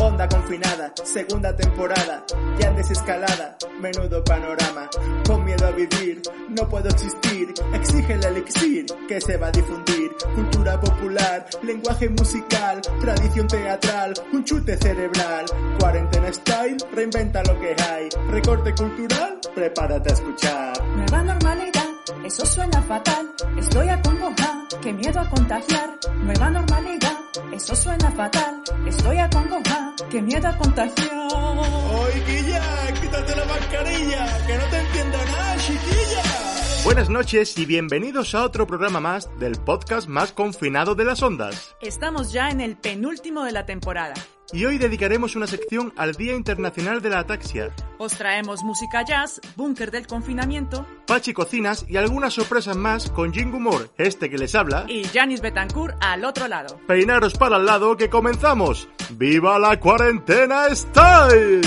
Onda confinada, segunda temporada, ya en desescalada, menudo panorama. Con miedo a vivir, no puedo existir, exige el elixir que se va a difundir. Cultura popular, lenguaje musical, tradición teatral, un chute cerebral. Cuarentena style, reinventa lo que hay. Recorte cultural, prepárate a escuchar. Nueva normalidad, eso suena fatal. Estoy acongojada, qué miedo a contagiar. Nueva normalidad, eso suena fatal. Estoy acongojada, qué miedo a contagiar. ¡Oy, Guilla! ¡Quítate la mascarilla! ¡Que no te entiendo nada, chiquilla! Buenas noches y bienvenidos a otro programa más del podcast más confinado de las ondas. Estamos ya en el penúltimo de la temporada. Y hoy dedicaremos una sección al Día Internacional de la Ataxia, Os traemos música jazz, búnker del confinamiento Pachi Cocinas y algunas sorpresas más con Jing Humor, este que les habla. y Janis Betancourt al otro lado. Peinaros para el lado que comenzamos. ¡Viva la cuarentena style!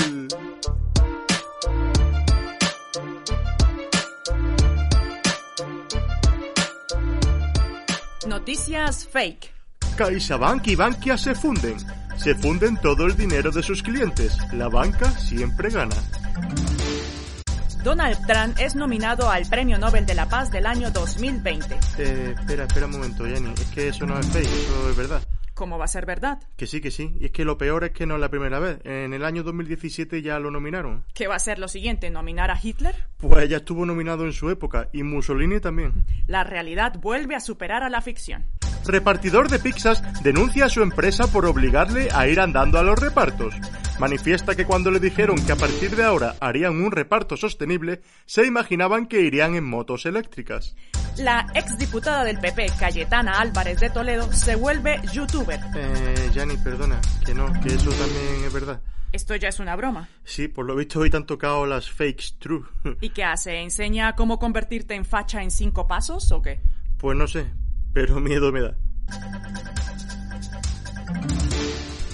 Noticias fake. CaixaBank y Bankia se funden. Se funden todo el dinero de sus clientes. La banca siempre gana. Donald Trump es nominado al Premio Nobel de la Paz del año 2020. Eh, espera, espera un momento, Jenny. Es que eso no es fake, eso es verdad. ¿Cómo va a ser verdad? Que sí, que sí. Y es que lo peor es que no es la primera vez. En el año 2017 ya lo nominaron. ¿Qué va a ser lo siguiente? ¿Nominar a Hitler? Pues ya estuvo nominado en su época. Y Mussolini también. La realidad vuelve a superar a la ficción. Repartidor de pizzas denuncia a su empresa por obligarle a ir andando a los repartos. Manifiesta que cuando le dijeron que a partir de ahora harían un reparto sostenible, se imaginaban que irían en motos eléctricas. La exdiputada del PP, Cayetana Álvarez de Toledo, se vuelve youtuber. Eh, Yanni, perdona, que no, que eso también es verdad. Esto ya es una broma. Sí, por lo visto hoy te han tocado las fakes true. ¿Y qué hace? ¿Enseña cómo convertirte en facha en cinco pasos o qué? Pues no sé, pero miedo me da.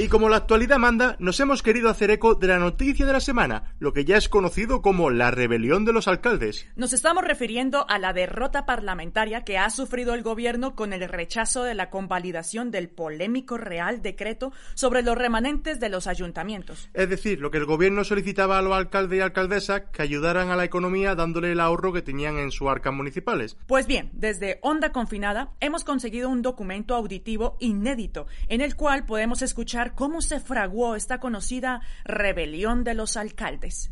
Y como la actualidad manda, nos hemos querido hacer eco de la noticia de la semana, lo que ya es conocido como la rebelión de los alcaldes. Nos estamos refiriendo a la derrota parlamentaria que ha sufrido el gobierno con el rechazo de la convalidación del polémico Real Decreto sobre los remanentes de los ayuntamientos. Es decir, lo que el gobierno solicitaba a los alcaldes y alcaldesas que ayudaran a la economía dándole el ahorro que tenían en sus arcas municipales. Pues bien, desde Onda Confinada hemos conseguido un documento auditivo inédito en el cual podemos escuchar cómo se fraguó esta conocida rebelión de los alcaldes.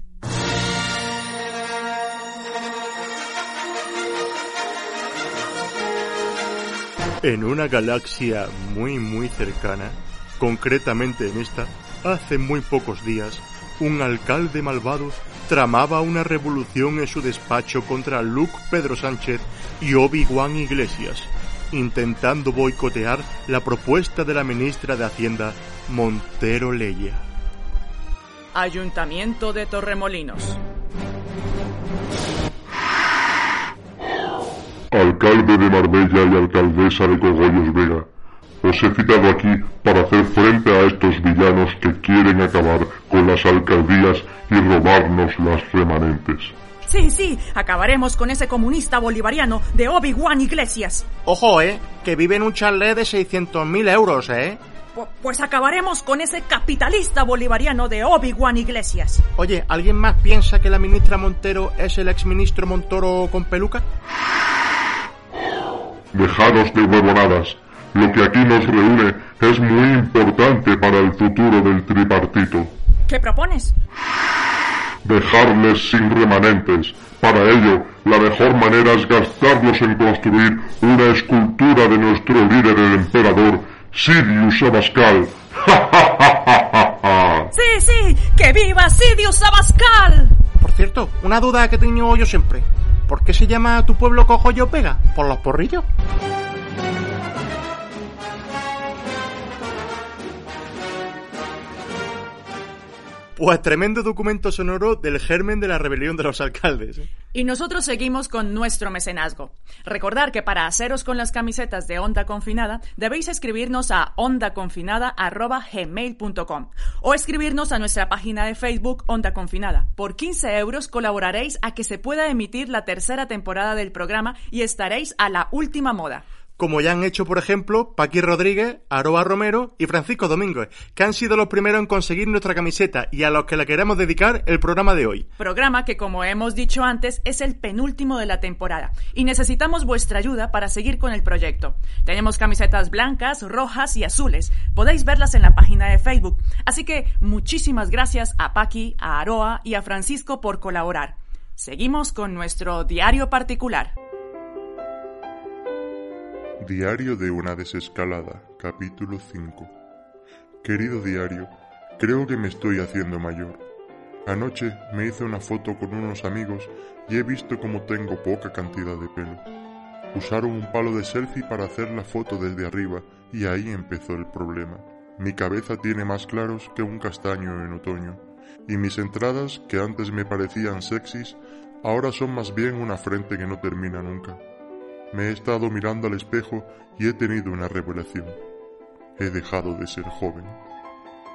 En una galaxia muy muy cercana, concretamente en esta, hace muy pocos días, un alcalde malvado tramaba una revolución en su despacho contra Luke Pedro Sánchez y Obi-Wan Iglesias, intentando boicotear la propuesta de la ministra de Hacienda, Montero Leya. Ayuntamiento de Torremolinos. alcalde de Marbella y alcaldesa de Cogollos Vega. Os he citado aquí para hacer frente a estos villanos que quieren acabar con las alcaldías y robarnos las remanentes. Sí, sí, acabaremos con ese comunista bolivariano de Obi-Wan Iglesias. Ojo, eh, que vive en un chalet de 600.000 euros, eh. Pu- Pues acabaremos con ese capitalista bolivariano de Obi-Wan Iglesias. Oye, ¿alguien más piensa que la ministra Montero es el exministro Montoro con peluca? Dejaros de huevonadas. Lo que aquí nos reúne es muy importante para el futuro del tripartito. ¿Qué propones? Dejarles sin remanentes. Para ello, la mejor manera es gastarlos en construir una escultura de nuestro líder el emperador, Sirius Abascal. Sí, sí, que viva Sidious Abascal. Por cierto, una duda que tengo yo siempre. ¿Por qué se llama tu pueblo Cogollo Pega? ¿Por los porrillos? Pues tremendo documento sonoro del germen de la rebelión de los alcaldes. ¿eh? Y nosotros seguimos con nuestro mecenazgo. Recordar que para haceros con las camisetas de Onda Confinada debéis escribirnos a ondaconfinada.gmail.com o escribirnos a nuestra página de Facebook Onda Confinada. Por 15 euros colaboraréis a que se pueda emitir la tercera temporada del programa y estaréis a la última moda como ya han hecho, por ejemplo, Paqui Rodríguez, Aroa Romero y Francisco Domínguez, que han sido los primeros en conseguir nuestra camiseta y a los que le queremos dedicar el programa de hoy. Programa que, como hemos dicho antes, es el penúltimo de la temporada y necesitamos vuestra ayuda para seguir con el proyecto. Tenemos camisetas blancas, rojas y azules. Podéis verlas en la página de Facebook. Así que muchísimas gracias a Paqui, a Aroa y a Francisco por colaborar. Seguimos con nuestro diario particular. Diario de una desescalada, capítulo 5. Querido diario, creo que me estoy haciendo mayor. Anoche me hice una foto con unos amigos y he visto como tengo poca cantidad de pelo. Usaron un palo de selfie para hacer la foto desde arriba y ahí empezó el problema. Mi cabeza tiene más claros que un castaño en otoño y mis entradas, que antes me parecían sexys, ahora son más bien una frente que no termina nunca. Me he estado mirando al espejo y he tenido una revelación. He dejado de ser joven.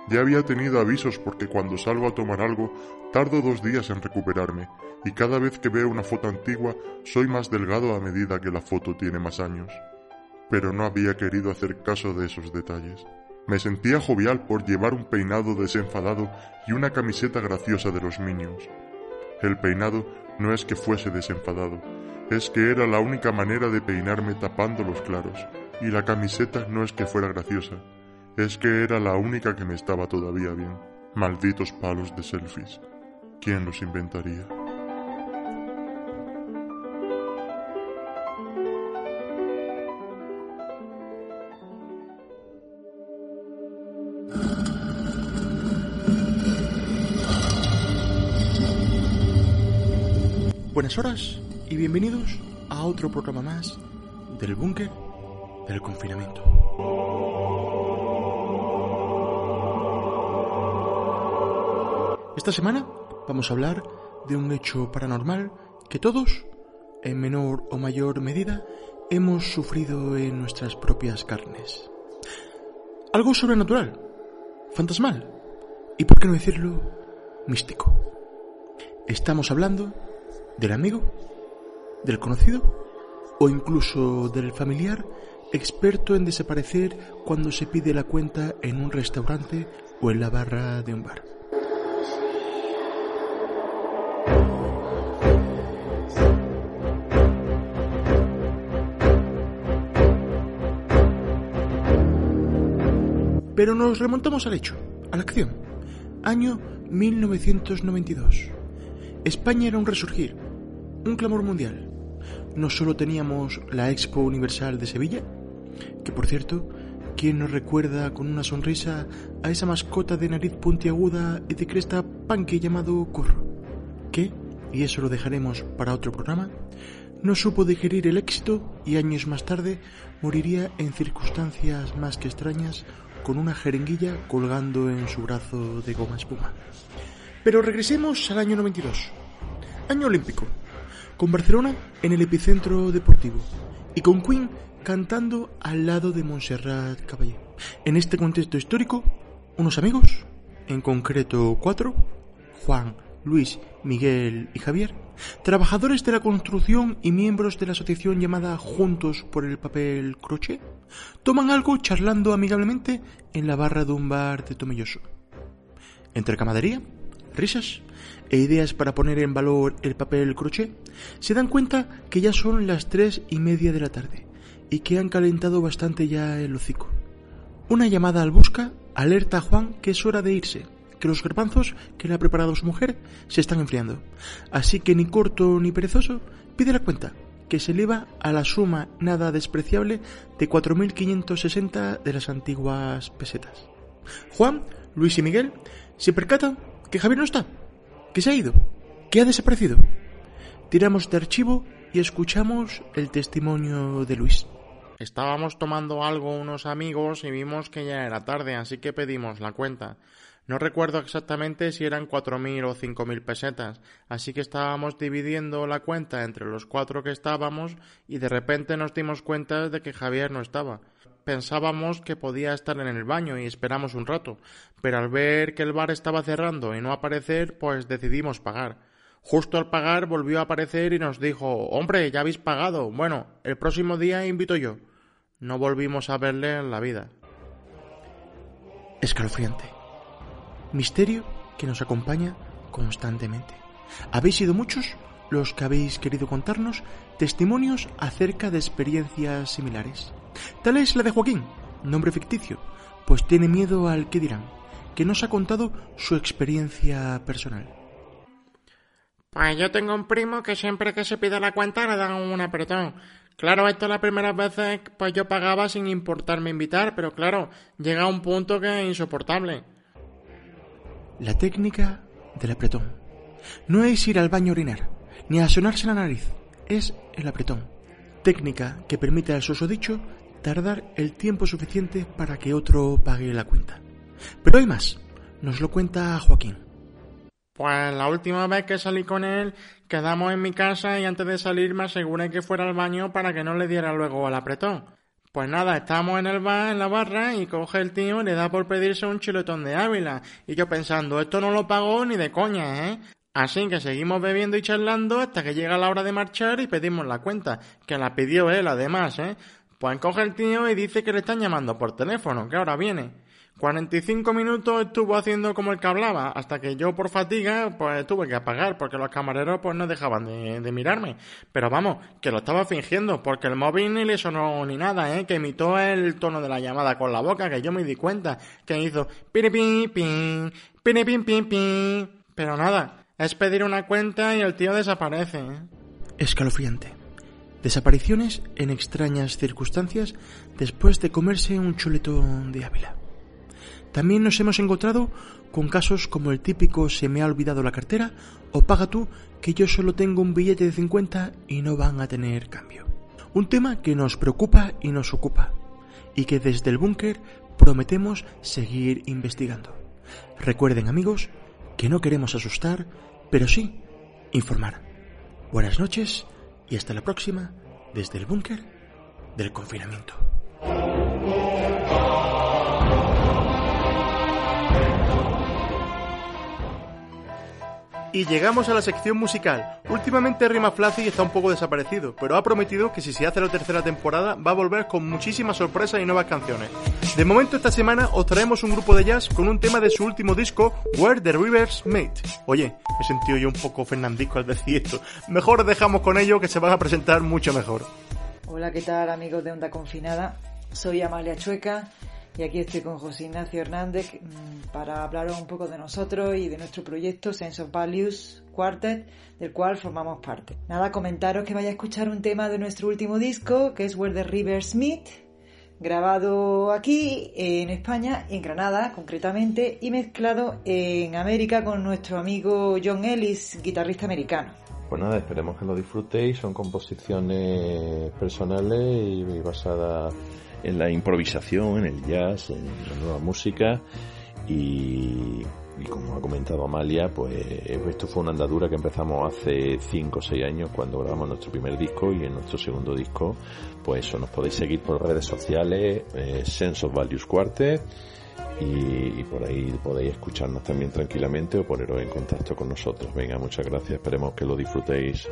Ya había tenido avisos porque cuando salgo a tomar algo tardo dos días en recuperarme y cada vez que veo una foto antigua soy más delgado a medida que la foto tiene más años. Pero no había querido hacer caso de esos detalles. Me sentía jovial por llevar un peinado desenfadado y una camiseta graciosa de los Minions. El peinado no es que fuese desenfadado, es que era la única manera de peinarme tapando los claros, y la camiseta no es que fuera graciosa, es que era la única que me estaba todavía bien. Malditos palos de selfies. ¿Quién los inventaría? Buenas horas y bienvenidos a otro programa más del búnker del confinamiento. Esta semana vamos a hablar de un hecho paranormal que todos, en menor o mayor medida, hemos sufrido en nuestras propias carnes. Algo sobrenatural, fantasmal y, por qué no decirlo, místico. Estamos hablando del amigo del conocido o incluso del familiar experto en desaparecer cuando se pide la cuenta en un restaurante o en la barra de un bar. Pero nos remontamos al hecho, a la acción. Año 1992. España era un resurgir, un clamor mundial. No solo teníamos la Expo Universal de Sevilla, que por cierto, ¿quién nos recuerda con una sonrisa a esa mascota de nariz puntiaguda y de cresta panque llamado Curro? Que, y eso lo dejaremos para otro programa, no supo digerir el éxito y años más tarde moriría en circunstancias más que extrañas con una jeringuilla colgando en su brazo de goma espuma. Pero regresemos al año 92, año olímpico, con Barcelona en el epicentro deportivo y con Queen cantando al lado de Montserrat Caballé. En este contexto histórico, unos amigos, en concreto cuatro, Juan, Luis, Miguel y Javier, trabajadores de la construcción y miembros de la asociación llamada Juntos por el Papel Crochet, toman algo charlando amigablemente en la barra de un bar de Tomelloso. Entre camadería, risas e ideas para poner en valor el papel crochet, se dan cuenta que ya son las tres y media de la tarde y que han calentado bastante ya el hocico. Una llamada al busca alerta a Juan que es hora de irse, que los garbanzos que le ha preparado su mujer se están enfriando. Así que ni corto ni perezoso pide la cuenta, que se eleva a la suma nada despreciable de 4.560 de las antiguas pesetas. Juan, Luis y Miguel se percatan que Javier no está ¿Qué se ha ido? ¿Qué ha desaparecido? Tiramos de archivo y escuchamos el testimonio de Luis. Estábamos tomando algo unos amigos y vimos que ya era tarde, así que pedimos la cuenta. No recuerdo exactamente si eran 4.000 o 5.000 pesetas, así que estábamos dividiendo la cuenta entre los cuatro que estábamos y de repente nos dimos cuenta de que Javier no estaba. Pensábamos que podía estar en el baño y esperamos un rato, pero al ver que el bar estaba cerrando y no aparecer, pues decidimos pagar. Justo al pagar volvió a aparecer y nos dijo Hombre, ya habéis pagado. Bueno, el próximo día invito yo. No volvimos a verle en la vida. Escalofriante. Misterio que nos acompaña constantemente. Habéis sido muchos los que habéis querido contarnos testimonios acerca de experiencias similares. Tal es la de Joaquín, nombre ficticio, pues tiene miedo al que dirán, que nos ha contado su experiencia personal. Pues yo tengo un primo que siempre que se pide la cuenta le dan un apretón. Claro, esto las primeras veces pues yo pagaba sin importarme invitar, pero claro, llega un punto que es insoportable. La técnica del apretón. No es ir al baño a orinar, ni a sonarse la nariz, es el apretón. Técnica que permite al susodicho tardar el tiempo suficiente para que otro pague la cuenta. Pero hay más, nos lo cuenta Joaquín. Pues la última vez que salí con él, quedamos en mi casa y antes de salir me aseguré que fuera al baño para que no le diera luego al apretón. Pues nada, estamos en el bar, en la barra, y coge el tío y le da por pedirse un chiletón de Ávila. Y yo pensando, esto no lo pagó ni de coña, ¿eh? Así que seguimos bebiendo y charlando hasta que llega la hora de marchar y pedimos la cuenta, que la pidió él además, ¿eh? Pues coge el tío y dice que le están llamando por teléfono, que ahora viene. 45 minutos estuvo haciendo como el que hablaba, hasta que yo por fatiga pues tuve que apagar, porque los camareros pues no dejaban de, mirarme. Pero vamos, que lo estaba fingiendo, porque el móvil ni le sonó ni nada, ¿eh? que imitó el tono de la llamada con la boca, que yo me di cuenta, que hizo pin pin, pin pin pin. Pero nada, es pedir una cuenta y el tío desaparece. ¿eh? Escalofriante. Desapariciones en extrañas circunstancias después de comerse un chuletón de Ávila. También nos hemos encontrado con casos como el típico se me ha olvidado la cartera o paga tú que yo solo tengo un billete de 50 y no van a tener cambio. Un tema que nos preocupa y nos ocupa y que desde el búnker prometemos seguir investigando. Recuerden amigos que no queremos asustar, pero sí informar. Buenas noches y hasta la próxima desde el búnker del confinamiento. Y llegamos a la sección musical. Últimamente Rima Flazy está un poco desaparecido, pero ha prometido que si se hace la tercera temporada va a volver con muchísimas sorpresas y nuevas canciones. De momento esta semana os traemos un grupo de jazz con un tema de su último disco, Where the Rivers Meet. Oye, me he sentido yo un poco fernandisco al decir esto. Mejor dejamos con ello que se van a presentar mucho mejor. Hola, ¿qué tal amigos de Onda Confinada? Soy Amalia Chueca y aquí estoy con José Ignacio Hernández mm, para hablaros un poco de nosotros y de nuestro proyecto Sense of Values Quartet, del cual formamos parte. Nada, comentaros que vaya a escuchar un tema de nuestro último disco, que es Where the Rivers Meet, grabado aquí en España, en Granada concretamente, y mezclado en América con nuestro amigo John Ellis, guitarrista americano. Pues nada, esperemos que lo disfrutéis, son composiciones personales y basadas en la improvisación, en el jazz, en la nueva música y, como ha comentado Amalia, pues esto fue una andadura que empezamos hace 5 o 6 años cuando grabamos nuestro primer disco y en nuestro segundo disco, pues eso, nos podéis seguir por redes sociales, eh, Sense of Values Quartet y, y, por ahí podéis escucharnos también tranquilamente o poneros en contacto con nosotros. Venga, muchas gracias, esperemos que lo disfrutéis.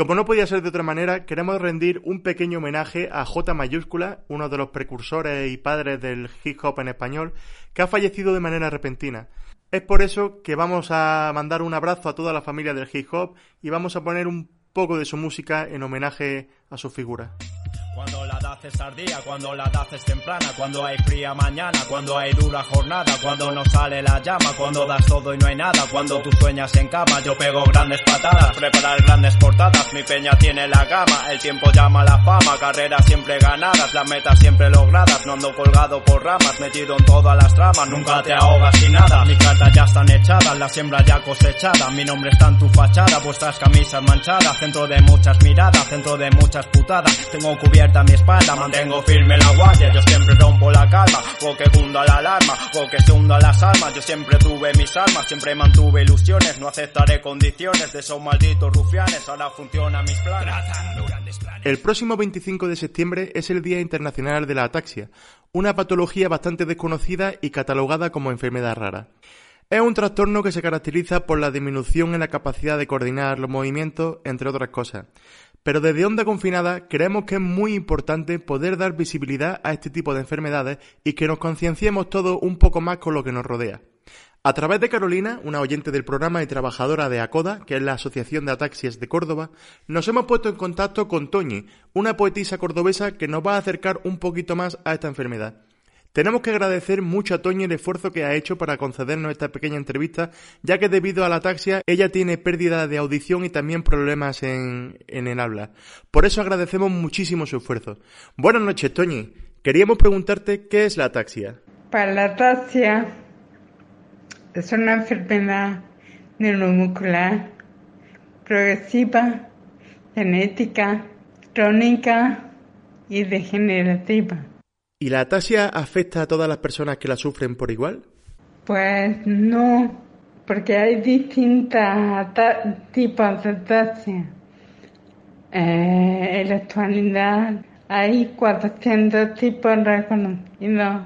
Como no podía ser de otra manera, queremos rendir un pequeño homenaje a J mayúscula, uno de los precursores y padres del hip hop en español, que ha fallecido de manera repentina. Es por eso que vamos a mandar un abrazo a toda la familia del hip hop y vamos a poner un poco de su música en homenaje a su figura. Cuando la edad es tardía, cuando la edad es temprana, cuando hay fría mañana, cuando hay dura jornada, cuando no sale la llama, cuando das todo y no hay nada, cuando tú sueñas en cama, yo pego grandes patadas, preparar grandes portadas, mi peña tiene la gama, el tiempo llama la fama, carreras siempre ganadas, las metas siempre logradas, no ando colgado por ramas, metido en todas las tramas, nunca te ahogas sin nada, mis cartas ya están echadas, la siembra ya cosechada, mi nombre está en tu fachada, vuestras camisas manchadas, centro de muchas miradas, centro de muchas putadas, tengo cubierto mi espalda, mantengo firme la guardia, yo siempre rompo la calma, o que hunda la alarma, o que se hunda las almas, yo siempre tuve mis armas, siempre mantuve ilusiones, no aceptaré condiciones de esos malditos rufianes, ahora funciona mis planes. El próximo 25 de septiembre es el Día Internacional de la Ataxia, una patología bastante desconocida y catalogada como enfermedad rara. Es un trastorno que se caracteriza por la disminución en la capacidad de coordinar los movimientos, entre otras cosas. Pero desde Onda Confinada creemos que es muy importante poder dar visibilidad a este tipo de enfermedades y que nos concienciemos todos un poco más con lo que nos rodea. A través de Carolina, una oyente del programa y trabajadora de ACODA, que es la Asociación de Ataxias de Córdoba, nos hemos puesto en contacto con Toñi, una poetisa cordobesa que nos va a acercar un poquito más a esta enfermedad. Tenemos que agradecer mucho a Toñi el esfuerzo que ha hecho para concedernos esta pequeña entrevista, ya que debido a la ataxia ella tiene pérdida de audición y también problemas en, en el habla. Por eso agradecemos muchísimo su esfuerzo. Buenas noches, Toñi. Queríamos preguntarte qué es la ataxia. Para la ataxia es una enfermedad neuromuscular progresiva, genética, crónica y degenerativa ¿Y la ataxia afecta a todas las personas que la sufren por igual? Pues no, porque hay distintos tipos de ataxia. Eh, en la actualidad hay 400 tipos reconocidos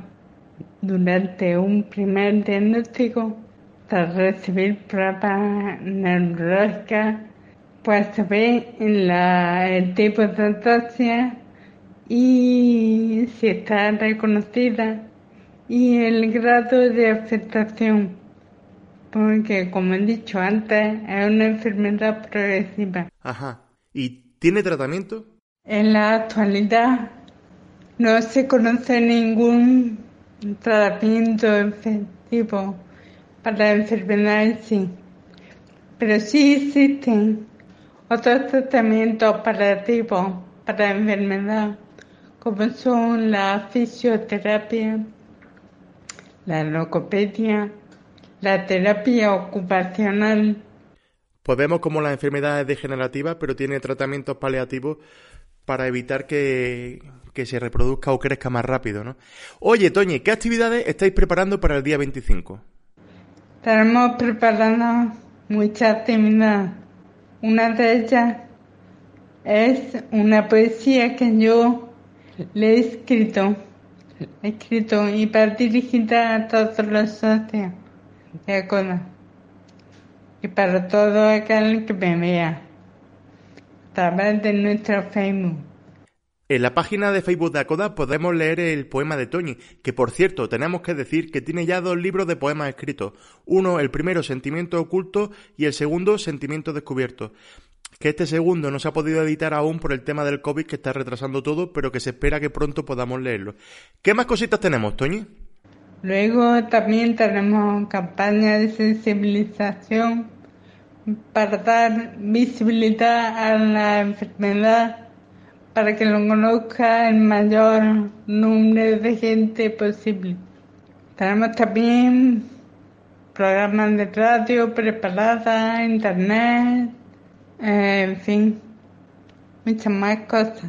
durante un primer diagnóstico tras recibir pruebas neurológicas, pues se ve el tipo de ataxia y si está reconocida y el grado de afectación, porque como he dicho antes, es una enfermedad progresiva. Ajá. ¿Y tiene tratamiento? En la actualidad no se conoce ningún tratamiento efectivo para la enfermedad en sí, pero sí existen otros tratamientos paliativos para la enfermedad como son la fisioterapia, la logopedia, la terapia ocupacional. Podemos como la enfermedad es degenerativa, pero tiene tratamientos paliativos para evitar que, que, se reproduzca o crezca más rápido, ¿no? Oye, Toñi, ¿qué actividades estáis preparando para el día 25? Estamos preparando muchas actividades. Una de ellas es una poesía que yo le he escrito, he escrito y para dirigir a todos los socios de ACODA y para todo aquel que me vea a través de nuestro Facebook. En la página de Facebook de ACODA podemos leer el poema de Toñi, que por cierto tenemos que decir que tiene ya dos libros de poemas escritos. Uno, el primero, Sentimiento Oculto, y el segundo, Sentimiento Descubierto que este segundo no se ha podido editar aún por el tema del COVID que está retrasando todo, pero que se espera que pronto podamos leerlo. ¿Qué más cositas tenemos, Toñi? Luego también tenemos campaña de sensibilización para dar visibilidad a la enfermedad, para que lo conozca el mayor número de gente posible. Tenemos también programas de radio preparadas, internet, en fin, muchas más cosas.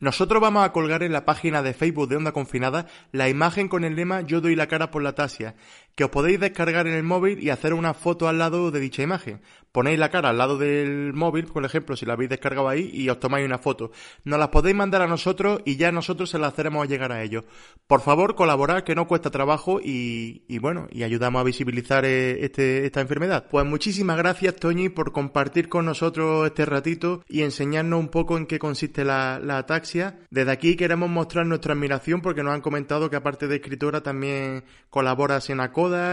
Nosotros vamos a colgar en la página de Facebook de Onda Confinada la imagen con el lema Yo doy la cara por la tasia, que os podéis descargar en el móvil y hacer una foto al lado de dicha imagen, ponéis la cara al lado del móvil, por ejemplo, si la habéis descargado ahí, y os tomáis una foto. Nos las podéis mandar a nosotros y ya nosotros se las haremos llegar a ellos. Por favor, colaborad, que no cuesta trabajo y, bueno, y ayudamos a visibilizar eh, este, esta enfermedad. Pues muchísimas gracias, Toñi, por compartir con nosotros este ratito y enseñarnos un poco en qué consiste la, la ataxia. Desde aquí queremos mostrar nuestra admiración porque nos han comentado que aparte de escritora también colaboras en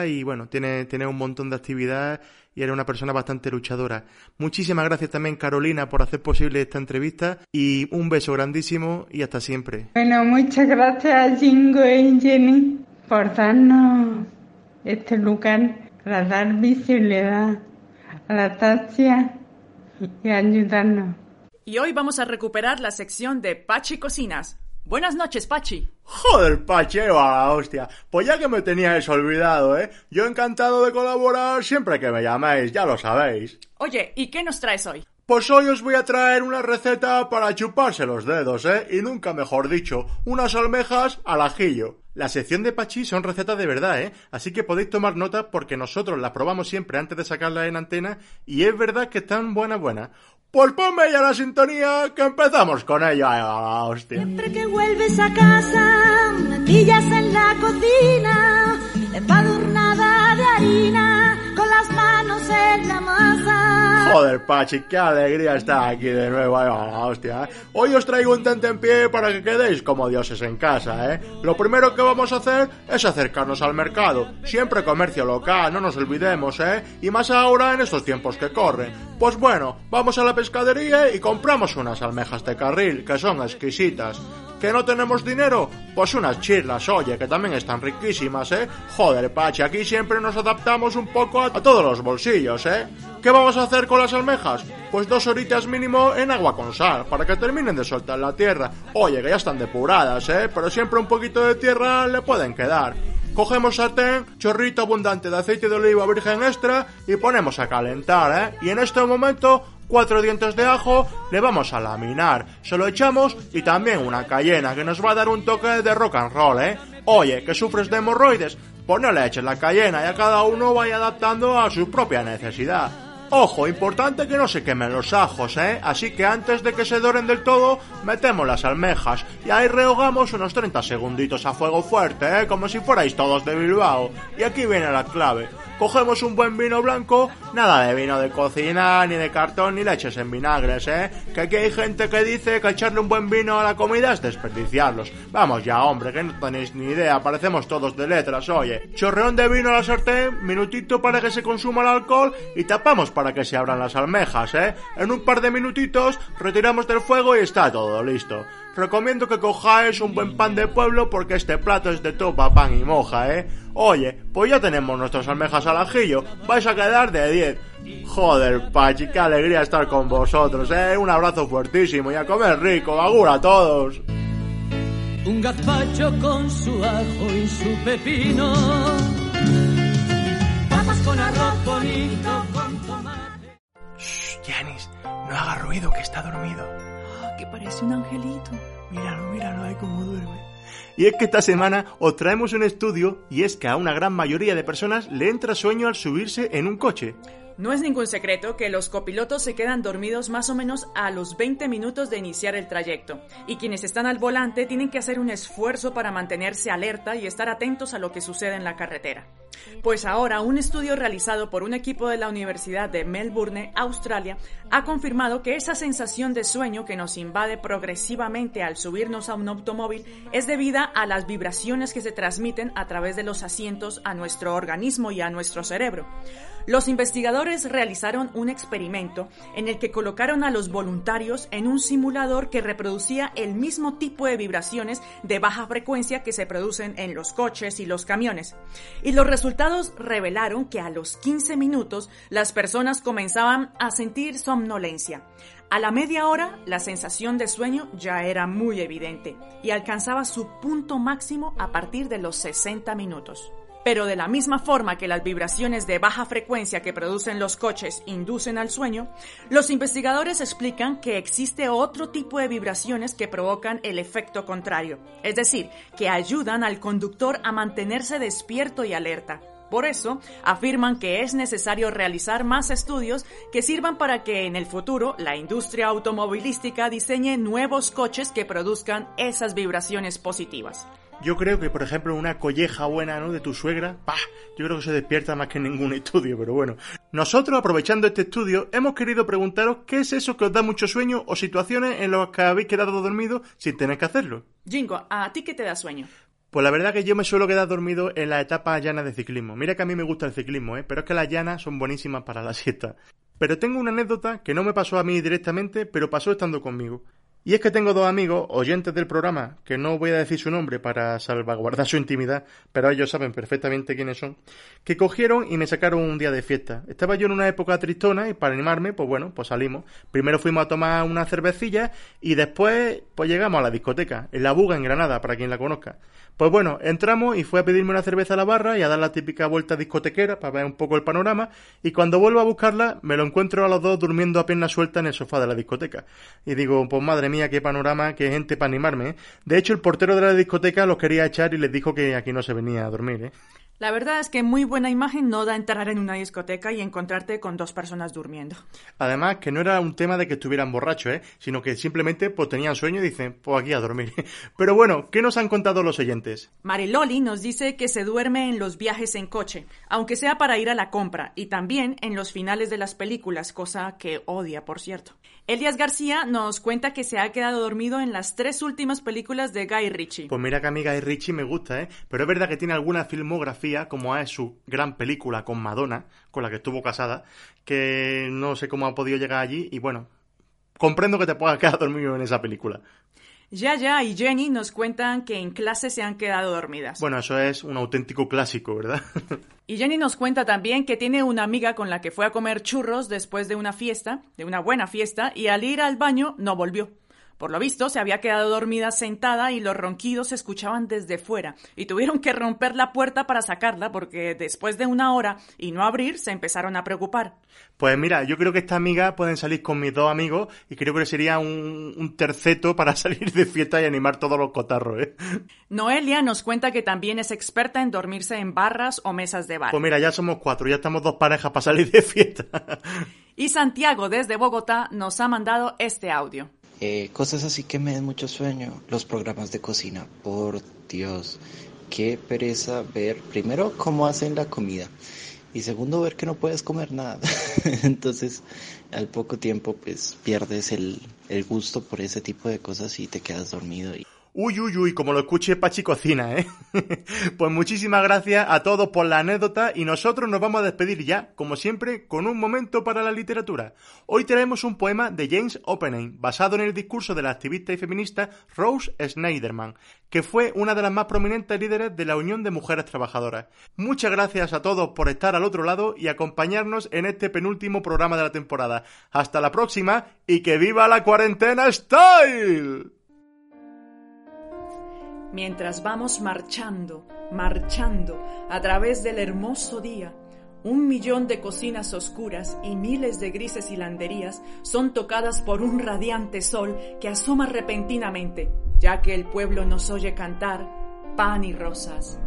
Y bueno, tiene, tiene un montón de actividades y eres una persona bastante luchadora. Muchísimas gracias también Carolina por hacer posible esta entrevista y un beso grandísimo y hasta siempre. Bueno, muchas gracias a Jingo y Jenny por darnos este lugar para dar visibilidad a la taxia y ayudarnos. Y hoy vamos a recuperar la sección de Pachi Cocinas. Buenas noches, Pachi. Joder, Pachero a la hostia. Pues ya que me teníais olvidado, ¿eh? Yo encantado de colaborar siempre que me llaméis, ya lo sabéis. Oye, ¿y qué nos traes hoy? Pues hoy os voy a traer una receta para chuparse los dedos, ¿eh? Y nunca mejor dicho, unas almejas al ajillo. La sección de Pachi son recetas de verdad, ¿eh? Así que podéis tomar nota porque nosotros las probamos siempre antes de sacarlas en antena y es verdad que están buenas, buenas. Pues ponme ya la sintonía que empezamos con ella, la hostia. Siempre que vuelves a casa, me pillas en la cocina, embadurnada de harina, Joder, Pachi, qué alegría estar aquí de nuevo, a la hostia. ¿eh? Hoy os traigo un tente en pie para que quedéis como dioses en casa, ¿eh? Lo primero que vamos a hacer es acercarnos al mercado. Siempre comercio local, no nos olvidemos, ¿eh? Y más ahora en estos tiempos que corren. Pues bueno, vamos a la pescadería y compramos unas almejas de carril, que son exquisitas. ¿Que no tenemos dinero? Pues unas chirlas, oye, que también están riquísimas, ¿eh? Joder, Pachi, aquí siempre nos adaptamos un poco a, a todos los bolsillos, ¿eh? ¿Qué vamos a hacer con las almejas? Pues dos horitas mínimo en agua con sal, para que terminen de soltar la tierra. Oye, que ya están depuradas, ¿eh? Pero siempre un poquito de tierra le pueden quedar. Cogemos sartén, chorrito abundante de aceite de oliva virgen extra y ponemos a calentar, ¿eh? Y en este momento, cuatro dientes de ajo le vamos a laminar. Se lo echamos y también una cayena que nos va a dar un toque de rock and roll, ¿eh? Oye, que sufres de hemorroides, pues no le la cayena y a cada uno vaya adaptando a su propia necesidad. Ojo, importante que no se quemen los ajos, ¿eh? Así que antes de que se doren del todo, metemos las almejas y ahí rehogamos unos 30 segunditos a fuego fuerte, ¿eh? Como si fuerais todos de Bilbao. Y aquí viene la clave. Cogemos un buen vino blanco, nada de vino de cocina, ni de cartón, ni leches en vinagres, ¿eh? Que aquí hay gente que dice que echarle un buen vino a la comida es desperdiciarlos. Vamos ya, hombre, que no tenéis ni idea, parecemos todos de letras, oye. Chorreón de vino a la sartén, minutito para que se consuma el alcohol y tapamos para que se abran las almejas, ¿eh? En un par de minutitos retiramos del fuego y está todo listo. Recomiendo que cojáis un buen pan de pueblo porque este plato es de topa, pan y moja, ¿eh? Oye, pues ya tenemos nuestras almejas al ajillo, vais a quedar de 10. Joder, Pachi, qué alegría estar con vosotros, ¿eh? Un abrazo fuertísimo y a comer rico, agur a todos. Un gazpacho con su ajo y su pepino. Papas con arroz bonito, no haga ruido que está dormido. Que parece un angelito. Míralo, míralo ahí como duerme. Y es que esta semana os traemos un estudio y es que a una gran mayoría de personas le entra sueño al subirse en un coche. No es ningún secreto que los copilotos se quedan dormidos más o menos a los 20 minutos de iniciar el trayecto, y quienes están al volante tienen que hacer un esfuerzo para mantenerse alerta y estar atentos a lo que sucede en la carretera. Pues ahora un estudio realizado por un equipo de la Universidad de Melbourne, Australia, ha confirmado que esa sensación de sueño que nos invade progresivamente al subirnos a un automóvil es debida a las vibraciones que se transmiten a través de los asientos a nuestro organismo y a nuestro cerebro. Los investigadores realizaron un experimento en el que colocaron a los voluntarios en un simulador que reproducía el mismo tipo de vibraciones de baja frecuencia que se producen en los coches y los camiones. Y los resultados revelaron que a los 15 minutos las personas comenzaban a sentir somnolencia. A la media hora, la sensación de sueño ya era muy evidente y alcanzaba su punto máximo a partir de los 60 minutos. Pero de la misma forma que las vibraciones de baja frecuencia que producen los coches inducen al sueño, los investigadores explican que existe otro tipo de vibraciones que provocan el efecto contrario, es decir, que ayudan al conductor a mantenerse despierto y alerta. Por eso, afirman que es necesario realizar más estudios que sirvan para que en el futuro la industria automovilística diseñe nuevos coches que produzcan esas vibraciones positivas. Yo creo que, por ejemplo, una colleja buena, ¿no? De tu suegra, ¡pah! Yo creo que se despierta más que en ningún estudio, pero bueno. Nosotros, aprovechando este estudio, hemos querido preguntaros qué es eso que os da mucho sueño o situaciones en las que habéis quedado dormidos sin tener que hacerlo. Jingo, ¿a ti qué te da sueño? Pues la verdad que yo me suelo quedar dormido en las etapas llanas de ciclismo. Mira que a mí me gusta el ciclismo, ¿eh? pero es que las llanas son buenísimas para la siesta. Pero tengo una anécdota que no me pasó a mí directamente, pero pasó estando conmigo. Y es que tengo dos amigos, oyentes del programa, que no voy a decir su nombre para salvaguardar su intimidad, pero ellos saben perfectamente quiénes son, que cogieron y me sacaron un día de fiesta. Estaba yo en una época tristona y para animarme, pues bueno, pues salimos. Primero fuimos a tomar una cervecilla y después pues llegamos a la discoteca, en La Buga, en Granada, para quien la conozca. Pues bueno, entramos y fue a pedirme una cerveza a la barra y a dar la típica vuelta discotequera para ver un poco el panorama y cuando vuelvo a buscarla me lo encuentro a los dos durmiendo a pierna suelta en el sofá de la discoteca. Y digo, pues madre mía, qué panorama, qué gente para animarme. ¿eh? De hecho, el portero de la discoteca los quería echar y les dijo que aquí no se venía a dormir. ¿eh? La verdad es que muy buena imagen no da entrar en una discoteca y encontrarte con dos personas durmiendo. Además, que no era un tema de que estuvieran borrachos, ¿eh? sino que simplemente pues, tenían sueño y dicen, pues aquí a dormir. Pero bueno, ¿qué nos han contado los oyentes? Mariloli nos dice que se duerme en los viajes en coche, aunque sea para ir a la compra, y también en los finales de las películas, cosa que odia, por cierto. Elias García nos cuenta que se ha quedado dormido en las tres últimas películas de Guy Ritchie. Pues mira que a mí Guy Ritchie me gusta, ¿eh? Pero es verdad que tiene alguna filmografía, como es su gran película con Madonna, con la que estuvo casada, que no sé cómo ha podido llegar allí y bueno, comprendo que te puedas quedar dormido en esa película. Yaya y Jenny nos cuentan que en clase se han quedado dormidas. Bueno, eso es un auténtico clásico, ¿verdad? y Jenny nos cuenta también que tiene una amiga con la que fue a comer churros después de una fiesta, de una buena fiesta, y al ir al baño no volvió. Por lo visto, se había quedado dormida sentada y los ronquidos se escuchaban desde fuera, y tuvieron que romper la puerta para sacarla porque después de una hora y no abrir se empezaron a preocupar. Pues mira, yo creo que esta amiga pueden salir con mis dos amigos y creo que sería un, un terceto para salir de fiesta y animar todos los cotarros, ¿eh? Noelia nos cuenta que también es experta en dormirse en barras o mesas de bar. Pues mira, ya somos cuatro, ya estamos dos parejas para salir de fiesta. y Santiago desde Bogotá nos ha mandado este audio. Eh, cosas así que me den mucho sueño. Los programas de cocina, por Dios. Qué pereza ver, primero, cómo hacen la comida. Y segundo, ver que no puedes comer nada. Entonces, al poco tiempo, pues pierdes el, el gusto por ese tipo de cosas y te quedas dormido. Y... Uy, uy, uy, como lo escuche Pachi Cocina, ¿eh? pues muchísimas gracias a todos por la anécdota y nosotros nos vamos a despedir ya, como siempre, con un momento para la literatura. Hoy traemos un poema de James Oppenheim, basado en el discurso de la activista y feminista Rose Schneiderman, que fue una de las más prominentes líderes de la Unión de Mujeres Trabajadoras. Muchas gracias a todos por estar al otro lado y acompañarnos en este penúltimo programa de la temporada. Hasta la próxima y que viva la cuarentena style. Mientras vamos marchando, marchando a través del hermoso día, un millón de cocinas oscuras y miles de grises hilanderías son tocadas por un radiante sol que asoma repentinamente, ya que el pueblo nos oye cantar pan y rosas,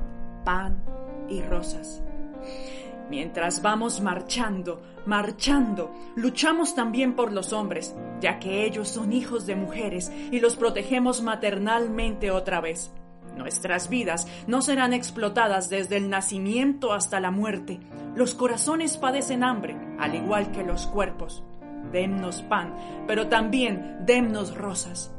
pan y rosas. Mientras vamos marchando, marchando, luchamos también por los hombres, ya que ellos son hijos de mujeres y los protegemos maternalmente otra vez. Nuestras vidas no serán explotadas desde el nacimiento hasta la muerte. Los corazones padecen hambre, al igual que los cuerpos. Demnos pan, pero también demnos rosas.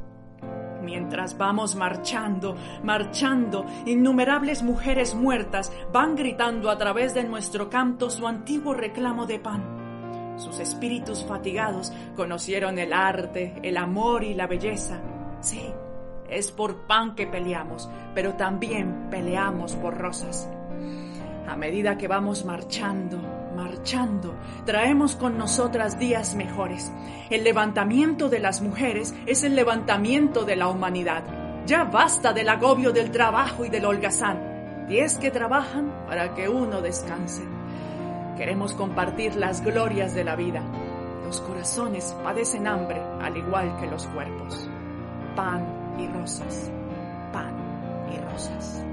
Mientras vamos marchando, marchando, innumerables mujeres muertas van gritando a través de nuestro canto su antiguo reclamo de pan. Sus espíritus fatigados conocieron el arte, el amor y la belleza. Sí, es por pan que peleamos, pero también peleamos por rosas. A medida que vamos marchando, marchando, traemos con nosotras días mejores. El levantamiento de las mujeres es el levantamiento de la humanidad. Ya basta del agobio del trabajo y del holgazán. Diez que trabajan para que uno descanse. Queremos compartir las glorias de la vida. Los corazones padecen hambre al igual que los cuerpos. Pan y rosas. Pan y rosas.